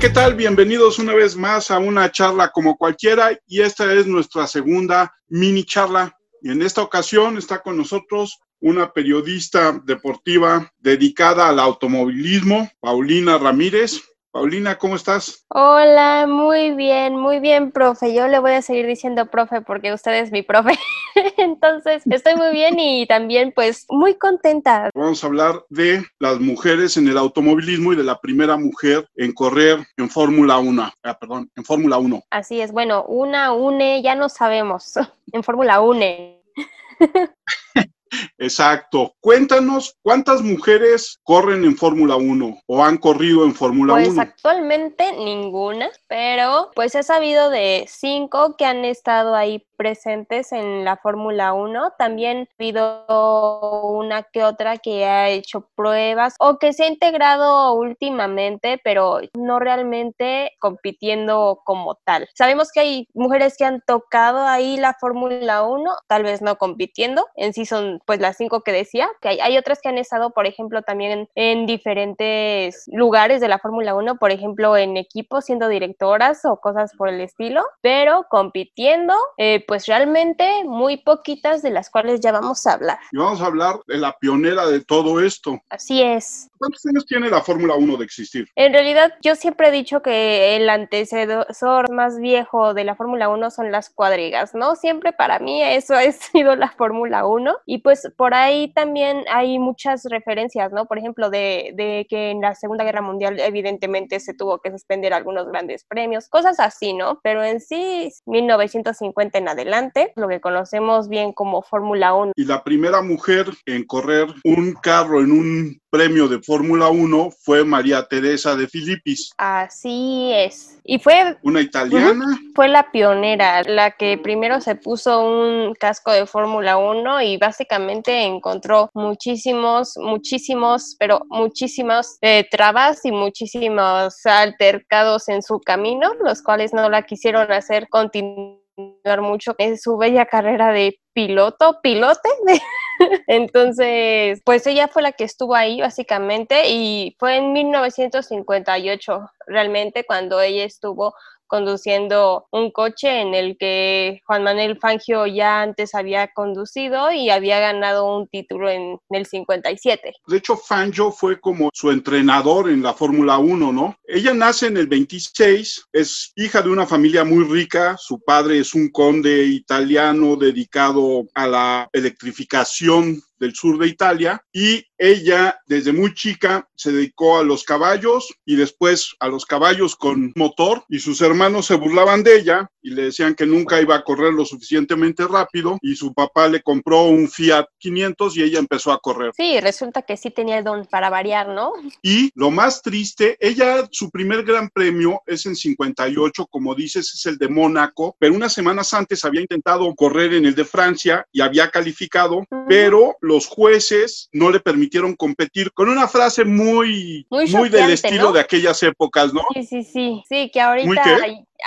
¿qué tal? Bienvenidos una vez más a una charla como cualquiera y esta es nuestra segunda mini charla. Y en esta ocasión está con nosotros una periodista deportiva dedicada al automovilismo, Paulina Ramírez. Paulina, ¿cómo estás? Hola, muy bien, muy bien, profe. Yo le voy a seguir diciendo profe porque usted es mi profe. Entonces, estoy muy bien y también pues muy contenta. Vamos a hablar de las mujeres en el automovilismo y de la primera mujer en correr en Fórmula 1. Ah, perdón, en Fórmula 1. Así es, bueno, una, une, ya no sabemos. En Fórmula 1. Exacto. Cuéntanos cuántas mujeres corren en Fórmula 1 o han corrido en Fórmula 1. Pues actualmente ninguna, pero pues he sabido de cinco que han estado ahí presentes en la Fórmula 1. También habido una que otra que ha hecho pruebas o que se ha integrado últimamente, pero no realmente compitiendo como tal. Sabemos que hay mujeres que han tocado ahí la Fórmula 1, tal vez no compitiendo, en sí son pues las cinco que decía, que hay, otras que han estado, por ejemplo, también en, diferentes lugares de la Fórmula 1, por ejemplo, en equipos siendo directoras o cosas por el estilo, pero compitiendo, eh, pues realmente muy poquitas de las cuales ya vamos a hablar. Y vamos a hablar de la pionera de todo esto. Así es. ¿Cuántos años tiene la Fórmula 1 de existir? En realidad, yo siempre he dicho que el antecesor más viejo de la Fórmula 1 son las cuadrigas, ¿no? Siempre para mí eso ha sido la Fórmula 1 y pues por ahí también hay muchas referencias, ¿no? Por ejemplo, de, que en la Segunda Guerra Mundial evidentemente se tuvo que suspender algunos grandes premios, cosas así, ¿no? Pero en sí, 1950 en adelante, lo que conocemos bien como Fórmula 1. Y la primera mujer en correr un carro en un premio de Fórmula 1 fue María Teresa de Filipis. Así es. Y fue... Una italiana. Fue la pionera, la que primero se puso un casco de Fórmula 1 y básicamente encontró muchísimos, muchísimos, pero muchísimos eh, trabas y muchísimos altercados en su camino, los cuales no la quisieron hacer continuar mucho en su bella carrera de piloto, pilote. Entonces, pues ella fue la que estuvo ahí básicamente y fue en 1958 realmente cuando ella estuvo conduciendo un coche en el que Juan Manuel Fangio ya antes había conducido y había ganado un título en, el 57. De hecho, Fangio fue como su entrenador en la Fórmula 1, ¿no? Ella nace en el 26, es hija de una familia muy rica, su padre es un conde italiano dedicado a la electrificación del sur de Italia y ella desde muy chica se dedicó a los caballos y después a los caballos con motor y sus hermanos se burlaban de ella y le decían que nunca iba a correr lo suficientemente rápido y su papá le compró un Fiat 500 y ella empezó a correr. Sí, resulta que sí tenía el don para variar, ¿no? Y lo más triste, ella su primer gran premio es en 58, como dices, es el de Mónaco, pero unas semanas antes había intentado correr en el de Francia y había calificado, pero los jueces no le permitieron competir con una frase muy, muy, del estilo de aquellas épocas, ¿no? Sí, sí, sí, sí, que ahorita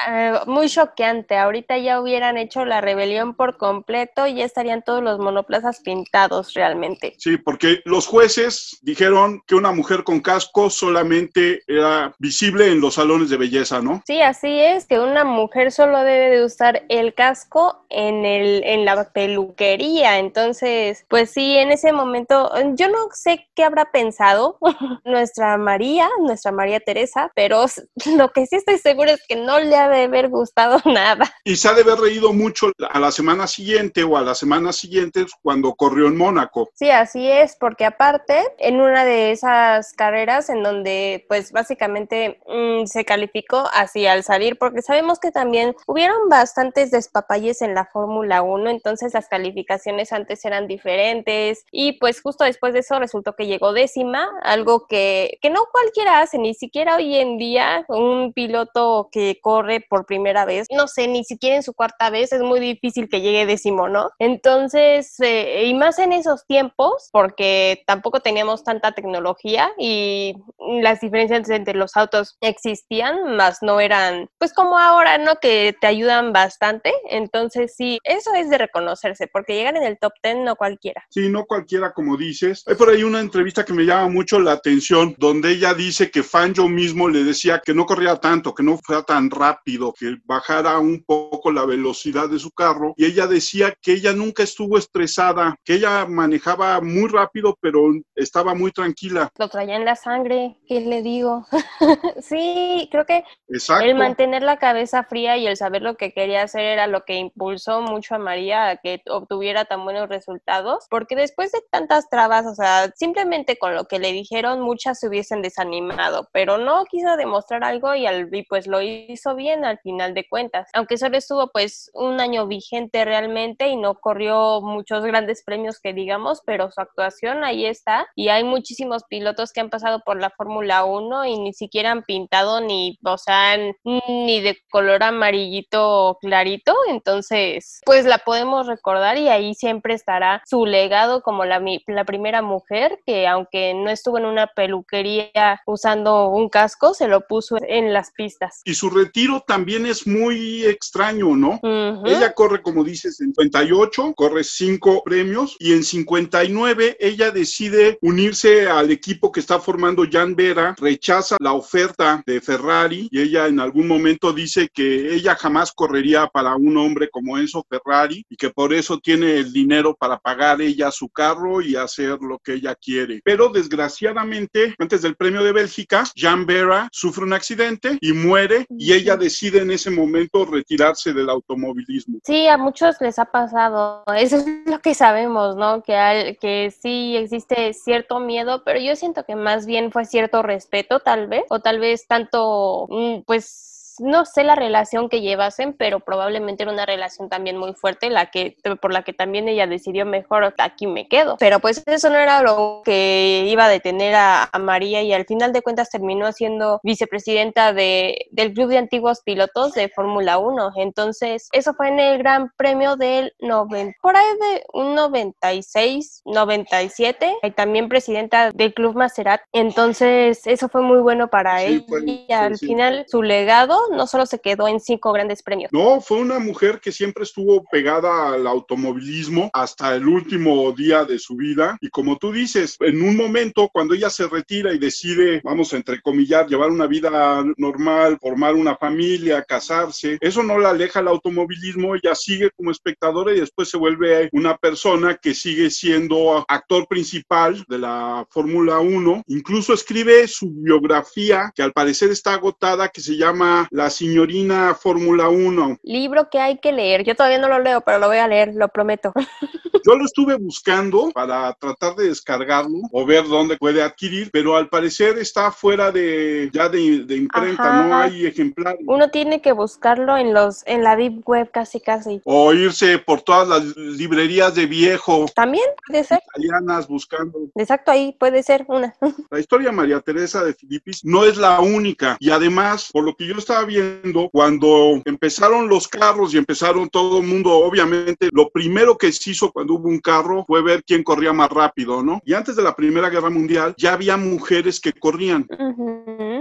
eh, muy choqueante. Ahorita ya hubieran hecho la rebelión por completo y ya estarían todos los monoplazas pintados realmente. Sí, porque los jueces dijeron que una mujer con casco solamente era visible en los salones de belleza, ¿no? Sí, así es, que una mujer solo debe de usar el casco en, el, en la peluquería. Entonces, pues sí, en ese momento, yo no sé qué habrá pensado nuestra María, nuestra María Teresa, pero lo que sí estoy segura es que no le de haber gustado nada. Y se ha de haber reído mucho a la semana siguiente o a las semanas siguientes cuando corrió en Mónaco. Sí, así es, porque aparte, en una de esas carreras en donde pues básicamente mm, se calificó así al salir, porque sabemos que también hubieron bastantes despapalles en la Fórmula 1, entonces las calificaciones antes eran diferentes y pues justo después de eso resultó que llegó décima, algo que, que no cualquiera hace, ni siquiera hoy en día un piloto que corre corre por primera vez, no sé, ni siquiera en su cuarta vez, es muy difícil que llegue décimo, ¿no? Entonces, eh, y más en esos tiempos, porque tampoco teníamos tanta tecnología y las diferencias entre los autos existían, más no eran, pues como ahora, ¿no? Que te ayudan bastante. Entonces, sí, eso es de reconocerse, porque llegar en el top 10 no cualquiera. Sí, no cualquiera, como dices. Hay por ahí una entrevista que me llama mucho la atención, donde ella dice que Fangio mismo le decía que no corría tanto, que no fuera tan rápido, que bajara un poco la velocidad de su carro. Y ella decía que ella nunca estuvo estresada, que ella manejaba muy rápido, pero estaba muy tranquila. Lo traía en la sangre, ¿qué le digo? sí, creo que el mantener la cabeza fría y el saber lo que quería hacer era lo que impulsó mucho a María a que obtuviera tan buenos resultados, porque después de tantas trabas, o sea, simplemente con lo que le dijeron, muchas se hubiesen desanimado, pero no quiso demostrar algo y, al, y pues lo hizo bien al final de cuentas, aunque solo estuvo pues un año vigente realmente y no corrió muchos grandes premios que digamos, pero su actuación ahí está y hay muchísimos pilotos que han pasado por la Fórmula 1 y ni siquiera han pintado ni, o sea, ni de color amarillito clarito, entonces pues la podemos recordar y ahí siempre estará su legado como la, la primera mujer que aunque no estuvo en una peluquería usando un casco, se lo puso en las pistas. Y su retiro también es muy extraño, ¿no? Ella corre, como dices, en 58, corre cinco premios y en 59 ella decide unirse al equipo que está formando Jan Vera, rechaza la oferta de Ferrari y ella en algún momento dice que ella jamás correría para un hombre como Enzo Ferrari y que por eso tiene el dinero para pagar ella su carro y hacer lo que ella quiere. Pero desgraciadamente, antes del premio de Bélgica, Jan Vera sufre un accidente y muere y ella decide en ese momento retirarse del automovilismo. Sí, a muchos les ha pasado. Eso es lo que sabemos, ¿no? Que, que sí existe cierto miedo, pero yo siento que más bien fue cierto respeto, tal vez, o tal vez tanto, mm, pues no sé la relación que llevasen, pero probablemente era una relación también muy fuerte, la que, por la que también ella decidió mejor aquí me quedo. Pero pues eso no era lo que iba a detener a, María y al final de cuentas terminó siendo vicepresidenta de, del Club de Antiguos Pilotos de Fórmula 1. Entonces, eso fue en el Gran Premio del 90, por ahí de un 96, 97, y también presidenta del Club Maserat. Entonces, eso fue muy bueno para ella. y al final, su legado no solo se quedó en cinco grandes premios. No, fue una mujer que siempre estuvo pegada al automovilismo hasta el último día de su vida. Y como tú dices, en un momento cuando ella se retira y decide, vamos a entrecomillar, llevar una vida normal, formar una familia, casarse, eso no la aleja al automovilismo, ella sigue como espectadora y después se vuelve una persona que sigue siendo actor principal de la Fórmula 1. Incluso escribe su biografía, que al parecer está agotada, que se llama la señorina Fórmula 1. Libro que hay que leer. Yo todavía no lo leo, pero lo voy a leer, lo prometo. Yo lo estuve buscando para tratar de descargarlo o ver dónde puede adquirir, pero al parecer está fuera de ya de, imprenta, no hay ejemplares. Uno tiene que buscarlo en los en la deep web casi casi. O irse por todas las librerías de viejo. También puede ser. Italianas buscando. Exacto, ahí puede ser una. La historia de María Teresa de Filipis no es la única y además, por lo que yo estaba viendo, cuando empezaron los carros y empezaron todo el mundo, obviamente, lo primero que se hizo cuando hubo un carro fue ver quién corría más rápido, ¿no? Y antes de la Primera Guerra Mundial ya había mujeres que corrían.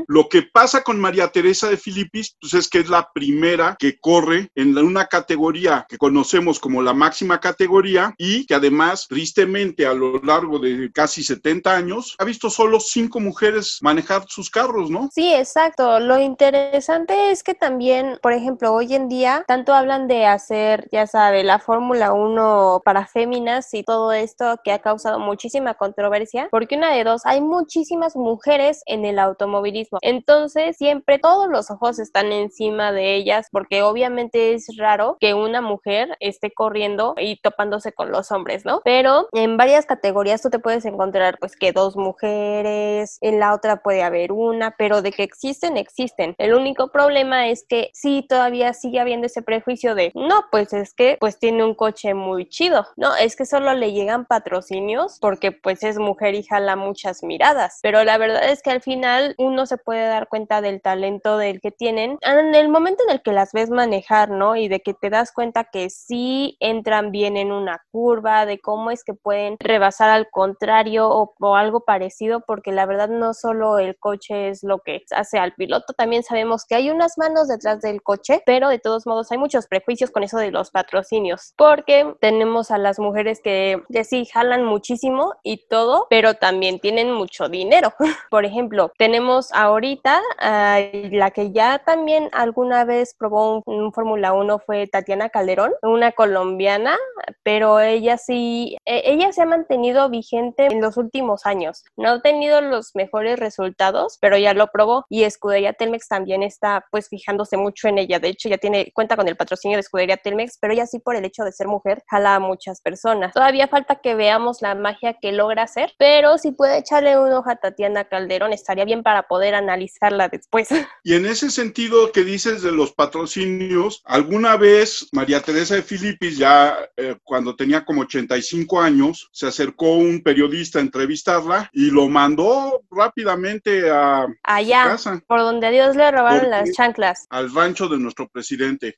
Lo que pasa con María Teresa de Filipis, pues es que es la primera que corre en una categoría que conocemos como la máxima categoría y que además, tristemente, a lo largo de casi 70 años, ha visto solo cinco mujeres manejar sus carros, ¿no? Sí, exacto. Lo interesante es que también, por ejemplo, hoy en día, tanto hablan de hacer, ya sabe, la Fórmula 1 para féminas y todo esto que ha causado muchísima controversia, porque una de dos, hay muchísimas mujeres en el automovilismo. Entonces, siempre todos los ojos están encima de ellas, porque obviamente es raro que una mujer esté corriendo y topándose con los hombres, ¿no? Pero en varias categorías tú te puedes encontrar, pues, que dos mujeres, en la otra puede haber una, pero de que existen, existen. El único problema es que sí todavía sigue habiendo ese prejuicio de, no, pues es que pues tiene un coche muy chido. No, es que solo le llegan patrocinios porque pues es mujer y jala muchas miradas. Pero la verdad es que al final uno se puede dar cuenta del talento del que tienen en el momento en el que las ves manejar, ¿no? Y de que te das cuenta que sí entran bien en una curva, de cómo es que pueden rebasar al contrario o algo parecido, porque la verdad no solo el coche es lo que hace al piloto, también sabemos que hay unas manos detrás del coche, pero de todos modos hay muchos prejuicios con eso de los patrocinios, porque tenemos a las mujeres que, sí jalan muchísimo y todo, pero también tienen mucho dinero. Por ejemplo, tenemos ahorita la que ya también alguna vez probó un, Fórmula 1 fue Tatiana Calderón, una colombiana, pero ella sí, e, ella se ha mantenido vigente en los últimos años. No ha tenido los mejores resultados, pero ya lo probó y Escudería Telmex también está pues fijándose mucho en ella. De hecho, ya tiene cuenta con el patrocinio de Escudería Telmex, pero ella sí por el hecho de ser mujer jala a muchas personas. Todavía falta que veamos la magia que logra hacer, pero si puede echarle un ojo a Tatiana Calderón estaría bien para poder analizarla después. Y en ese sentido que dices de los patrocinios, alguna vez María Teresa de Filipis, ya eh, cuando tenía como 85 años, se acercó un periodista a entrevistarla y lo mandó rápidamente a Allá, casa. por donde a Dios le robaron las chanclas. Al rancho de nuestro presidente.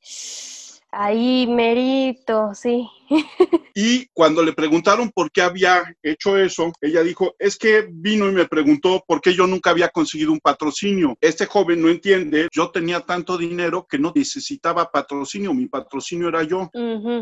Ahí, merito, sí. y cuando le preguntaron por qué había hecho eso, ella dijo, es que vino y me preguntó por qué yo nunca había conseguido un patrocinio. Este joven no entiende, yo tenía tanto dinero que no necesitaba patrocinio, mi patrocinio era yo.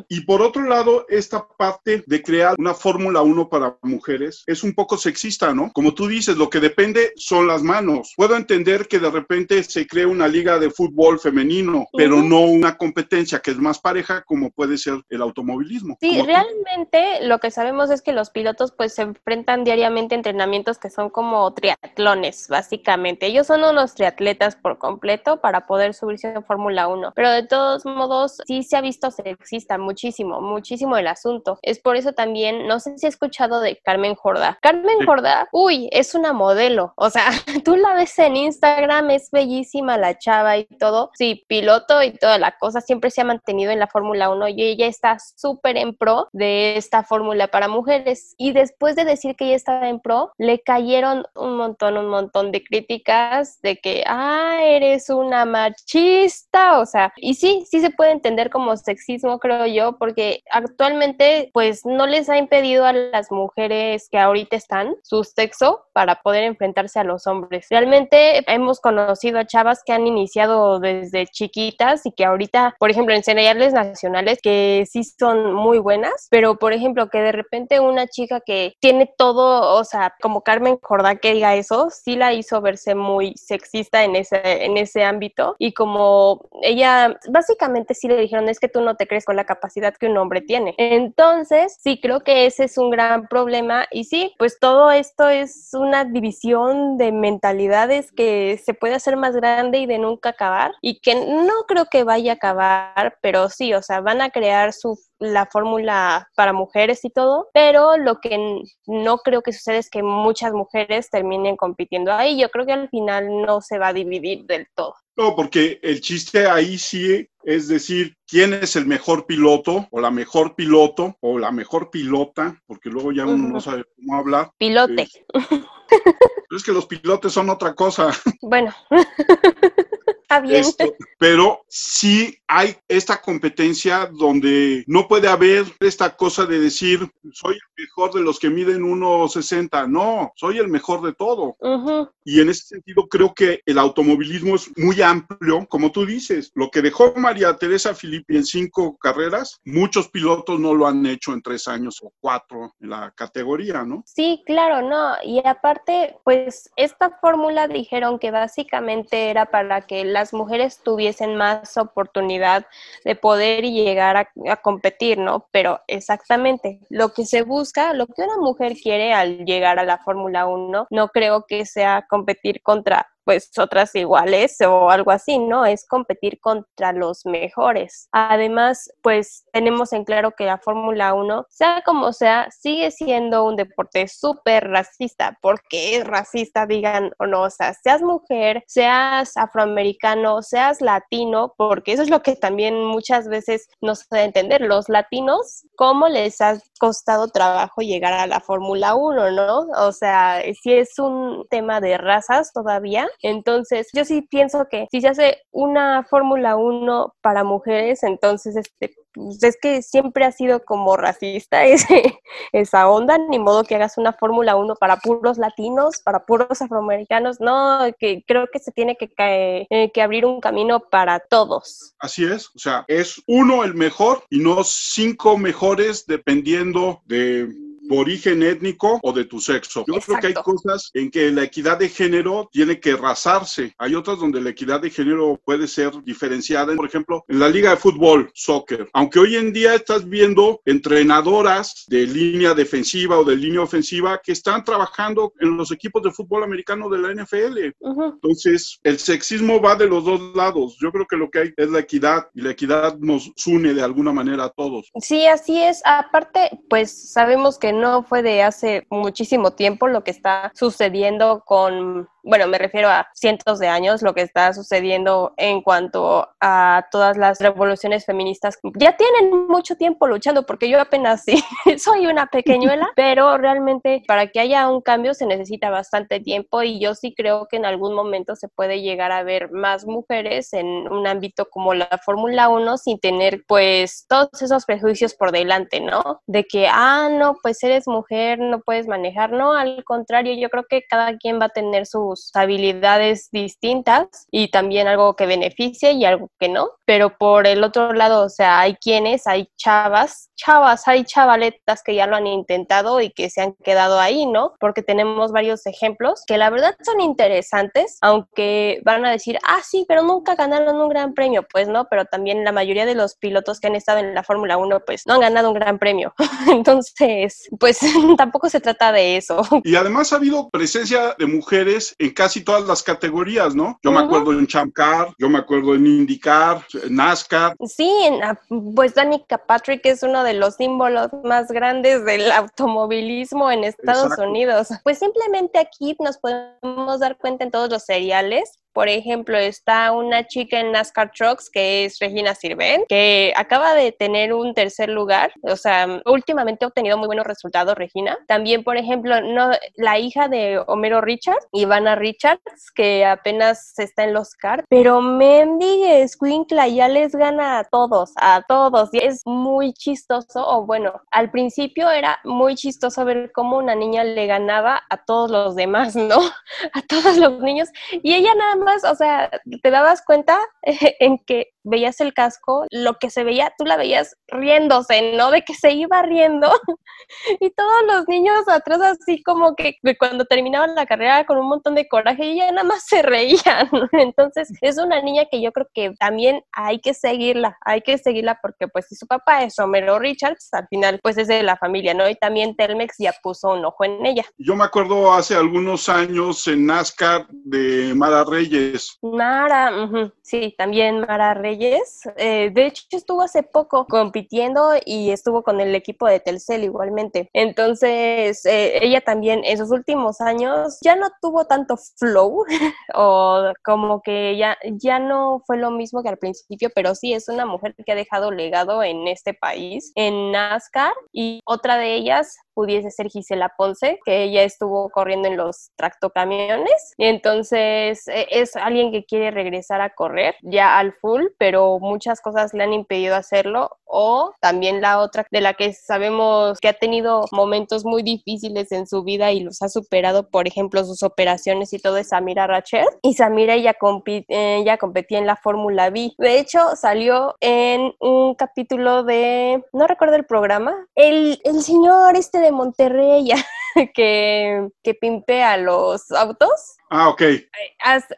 Y por otro lado, esta parte de crear una Fórmula 1 para mujeres es un poco sexista, ¿no? Como tú dices, lo que depende son las manos. Puedo entender que de repente se cree una liga de fútbol femenino, pero no una competencia que es más pareja como puede ser el automovilismo. Sí, realmente lo que sabemos es que los pilotos pues se enfrentan diariamente a entrenamientos que son como triatlones, básicamente. Ellos son unos triatletas por completo para poder subirse en Fórmula 1, pero de todos modos sí se ha visto sexista muchísimo, muchísimo el asunto. Es por eso también, no sé si he escuchado de Carmen Jorda. Carmen Jorda, uy, es una modelo, o sea, tú la ves en Instagram, es bellísima la chava y todo. Sí, piloto y toda la cosa, siempre se ha mantenido en la Fórmula 1 y ella está súper en pro de esta fórmula para mujeres. Y después de decir que ella estaba en pro, le cayeron un montón, un montón de críticas de que, ah, eres una machista, o sea, y sí, sí se puede entender como sexismo, creo yo, porque actualmente pues no les ha impedido a las mujeres que ahorita están su sexo para poder enfrentarse a los hombres. Realmente hemos conocido a chavas que han iniciado desde chiquitas y que ahorita, por ejemplo, en señales nacionales que sí son muy buenas, pero por ejemplo, que de repente una chica que tiene todo, o sea, como Carmen Jordá que diga eso, sí la hizo verse muy sexista en ese, en ese ámbito y como ella, básicamente sí le dijeron, es que tú no te crees con la capacidad que un hombre tiene. Entonces, sí creo que ese es un gran problema y sí, pues todo esto es una división de mentalidades que se puede hacer más grande y de nunca acabar y que no creo que vaya a acabar, pero sí, o sea, van a crear su la fórmula para mujeres y todo, pero lo que no creo que sucede es que muchas mujeres terminen compitiendo ahí. Yo creo que al final no se va a dividir del todo. No, porque el chiste ahí sí es decir, quién es el mejor piloto o la mejor piloto o la mejor pilota, porque luego ya uno no sabe cómo hablar. Pilote. es que los pilotes son otra cosa. Bueno. bien. pero sí hay esta competencia donde no puede haber esta cosa de decir, soy el mejor de los que miden 1,60. No, soy el mejor de todo. Y en ese sentido creo que el automovilismo es muy amplio, como tú dices. Lo que dejó María Teresa Filippi en cinco carreras, muchos pilotos no lo han hecho en tres años o cuatro en la categoría, ¿no? Sí, claro, no. Y aparte, pues esta fórmula dijeron que básicamente era para que la las mujeres tuviesen más oportunidad de poder llegar a, competir, ¿no? Pero exactamente, lo que se busca, lo que una mujer quiere al llegar a la Fórmula 1, no creo que sea competir contra pues otras iguales o algo así, ¿no? Es competir contra los mejores. Además, pues tenemos en claro que la Fórmula 1, sea como sea, sigue siendo un deporte súper racista. ¿Por qué es racista? Digan o no, o sea, seas mujer, seas afroamericano, seas latino, porque eso es lo que también muchas veces no se debe entender. Los latinos, ¿cómo les ha costado trabajo llegar a la Fórmula 1, no? O sea, si es un tema de razas todavía, entonces yo sí pienso que si se hace una Fórmula 1 para mujeres, entonces este pues es que siempre ha sido como racista ese, esa onda, ni modo que hagas una Fórmula 1 para puros latinos, para puros afroamericanos, no, que creo que se tiene que, eh, que abrir un camino para todos. Así es, o sea, es uno el mejor y no cinco mejores dependiendo de origen étnico o de tu sexo. Yo creo que hay cosas en que la equidad de género tiene que rasarse. Hay otras donde la equidad de género puede ser diferenciada. Por ejemplo, en la liga de fútbol, soccer. Aunque hoy en día estás viendo entrenadoras de línea defensiva o de línea ofensiva que están trabajando en los equipos de fútbol americano de la NFL. Entonces, el sexismo va de los dos lados. Yo creo que lo que hay es la equidad y la equidad nos une de alguna manera a todos. Sí, así es. Aparte, pues sabemos que no fue de hace muchísimo tiempo lo que está sucediendo con bueno, me refiero a cientos de años, lo que está sucediendo en cuanto a todas las revoluciones feministas. Ya tienen mucho tiempo luchando, porque yo apenas sí, soy una pequeñuela, pero realmente para que haya un cambio se necesita bastante tiempo y yo sí creo que en algún momento se puede llegar a ver más mujeres en un ámbito como la Fórmula 1 sin tener pues todos esos prejuicios por delante, ¿no? De que, ah, no, pues eres mujer, no puedes manejar, no, al contrario, yo creo que cada quien va a tener sus habilidades distintas y también algo que beneficie y algo que no. Pero por el otro lado, o sea, hay quienes, hay chavas, chavas, hay chavaletas que ya lo han intentado y que se han quedado ahí, ¿no? Porque tenemos varios ejemplos que la verdad son interesantes, aunque van a decir, ah, sí, pero nunca ganaron un gran premio. Pues no, pero también la mayoría de los pilotos que han estado en la Fórmula 1, pues no han ganado un gran premio. Entonces, pues tampoco se trata de eso. Y además ha habido presencia de mujeres en casi todas las categorías, ¿no? Yo me acuerdo en Champ Car, yo me acuerdo en IndyCar, en NASCAR. Sí, ah, pues Danica Patrick es uno de los símbolos más grandes del automovilismo en Estados Unidos. Pues simplemente aquí nos podemos dar cuenta en todos los seriales por ejemplo, está una chica en NASCAR Trucks que es Regina Sirven, que acaba de tener un tercer lugar. O sea, últimamente ha obtenido muy buenos resultados, Regina. También, por ejemplo, no, la hija de Homero Richards, Ivana Richards, que apenas está en los CAR. Pero Mendy Squinkla ya les gana a todos, a todos. Y es muy chistoso, o bueno, al principio era muy chistoso ver cómo una niña le ganaba a todos los demás, ¿no? A todos los niños. Y ella nada más o sea, te dabas cuenta en que veías el casco, lo que se veía, tú la veías riéndose, ¿no? De que se iba riendo. y todos los niños atrás así como que cuando terminaban la carrera con un montón de coraje y ya nada más se reían. Entonces, es una niña que yo creo que también hay que seguirla, hay que seguirla porque pues si su papá es Homero Richards, al final pues es de la familia, ¿no? Y también Telmex ya puso un ojo en ella. Yo me acuerdo hace algunos años en NASCAR de Mara Reyes. Mara, sí, también Mara Reyes eh, de hecho, estuvo hace poco compitiendo y estuvo con el equipo de Telcel igualmente. Entonces, eh, ella también en sus últimos años ya no tuvo tanto flow o como que ya, ya no fue lo mismo que al principio, pero sí es una mujer que ha dejado legado en este país, en NASCAR. Y otra de ellas pudiese ser Gisela Ponce, que ella estuvo corriendo en los tractocamiones. Y entonces e, es alguien que quiere regresar a correr ya al full, pero muchas cosas le han impedido hacerlo. O también la otra de la que sabemos que ha tenido momentos muy difíciles en su vida y los ha superado, por ejemplo, sus operaciones y todo es Samira Rachel. Y Samira ella, ella competía en la Fórmula B. De hecho, salió en un capítulo de, no recuerdo el programa, el, el señor este de Monterrey. que, que pimpea los autos. Ah, ok.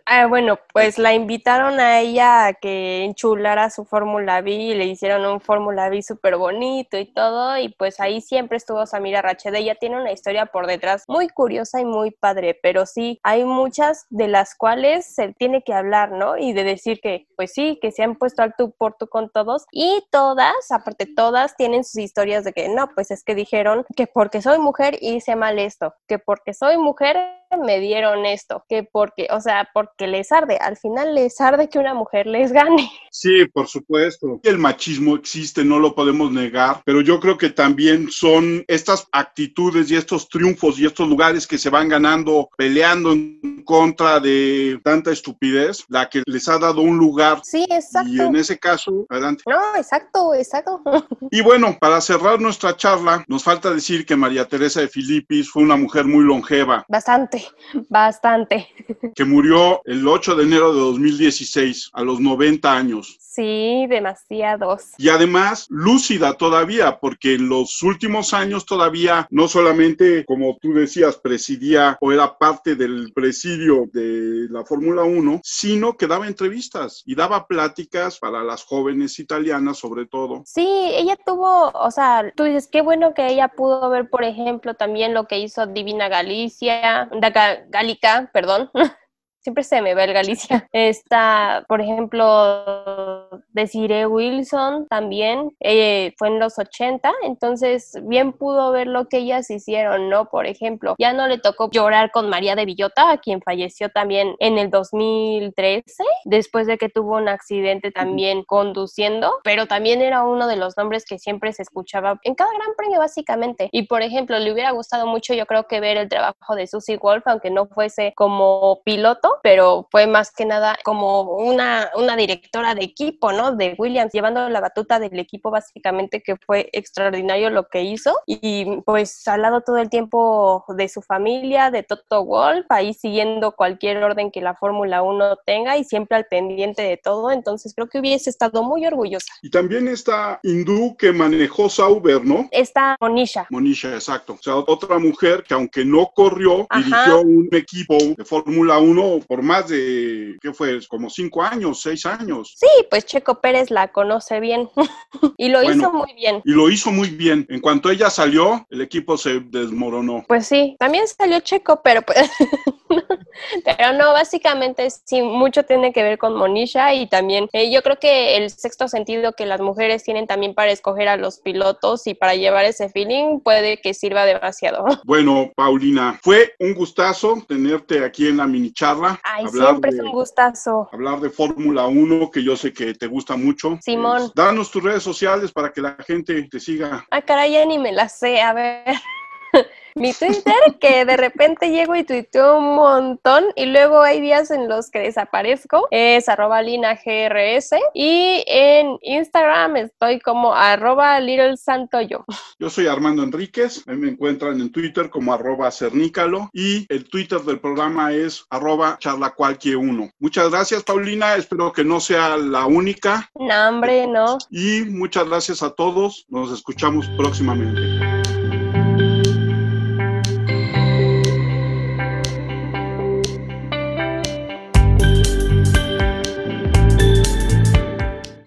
Ah, bueno, pues la invitaron a ella a que enchulara su Fórmula B y le hicieron un Fórmula B súper bonito y todo. Y pues ahí siempre estuvo Samira Rachede. Ella tiene una historia por detrás muy curiosa y muy padre, pero sí, hay muchas de las cuales se tiene que hablar, ¿no? Y de decir que, pues sí, que se han puesto al tú por tú con todos. Y todas, aparte todas, tienen sus historias de que no, pues es que dijeron que porque soy mujer hice mal esto, que porque soy mujer me dieron esto, que porque, o sea, porque les arde, al final les arde que una mujer les gane. Sí, por supuesto. El machismo existe, no lo podemos negar, pero yo creo que también son estas actitudes y estos triunfos y estos lugares que se van ganando peleando en contra de tanta estupidez, la que les ha dado un lugar. Sí, exacto. Y en ese caso, adelante. No, exacto, exacto. Y bueno, para cerrar nuestra charla, nos falta decir que María Teresa de Filipis fue una mujer muy longeva. Bastante bastante. Que murió el 8 de enero de 2016, a los 90 años. Sí, demasiados. Y además, lúcida todavía, porque en los últimos años todavía no solamente, como tú decías, presidía o era parte del presidio de la Fórmula 1, sino que daba entrevistas y daba pláticas para las jóvenes italianas sobre todo. Sí, ella tuvo, o sea, tú dices, qué bueno que ella pudo ver, por ejemplo, también lo que hizo Divina Galicia, Galica, perdón, siempre se me ve el Galicia. Está, por ejemplo, Desiree Wilson también, eh, fue en los 80, entonces bien pudo ver lo que ellas hicieron, ¿no? Por ejemplo, ya no le tocó llorar con María de Villota, a quien falleció también en el 2013, después de que tuvo un accidente también conduciendo, pero también era uno de los nombres que siempre se escuchaba en cada gran premio básicamente. Y por ejemplo, le hubiera gustado mucho yo creo que ver el trabajo de Susie Wolf, aunque no fuese como piloto, pero fue más que nada como una, una directora de equipo, ¿no? De Williams, llevando la batuta del equipo básicamente, que fue extraordinario lo que hizo. Y pues al lado todo el tiempo de su familia, de Toto Wolf, ahí siguiendo cualquier orden que la Fórmula 1 tenga y siempre al pendiente de todo. Entonces creo que hubiese estado muy orgullosa. Y también está hindú que manejó Sauber, ¿no? Está Monisha. Monisha, exacto. O sea, otra mujer que aunque no corrió, dirigió un equipo de Fórmula 1 por más de, ¿qué fue? Como cinco años, seis años. Sí, pues Checo Pérez la conoce bien y lo hizo muy bien. Y lo hizo muy bien. En cuanto ella salió, el equipo se desmoronó. Pues sí, también salió Checo, pero pues... Pero no, básicamente sí, mucho tiene que ver con Monisha y también eh, yo creo que el sexto sentido que las mujeres tienen también para escoger a los pilotos y para llevar ese feeling puede que sirva demasiado. Bueno, Paulina, fue un gustazo tenerte aquí en la mini charla. Ay, siempre es un gustazo. Hablar de Fórmula 1, que yo sé que te gusta mucho. Simón. danos tus redes sociales para que la gente te siga. Ah, caray, ya ni me la sé, a ver. mi Twitter, que de repente llego y tuiteo un montón y luego hay días en los que desaparezco, es arroba linagrs y en Instagram estoy como arroba little santo yo. Yo soy Armando Enríquez, me encuentran en Twitter como arroba cernícalo y el Twitter del programa es arroba charlacualquier1. Muchas gracias Paulina, espero que no sea la única. No, hombre, no. Y muchas gracias a todos, nos escuchamos próximamente.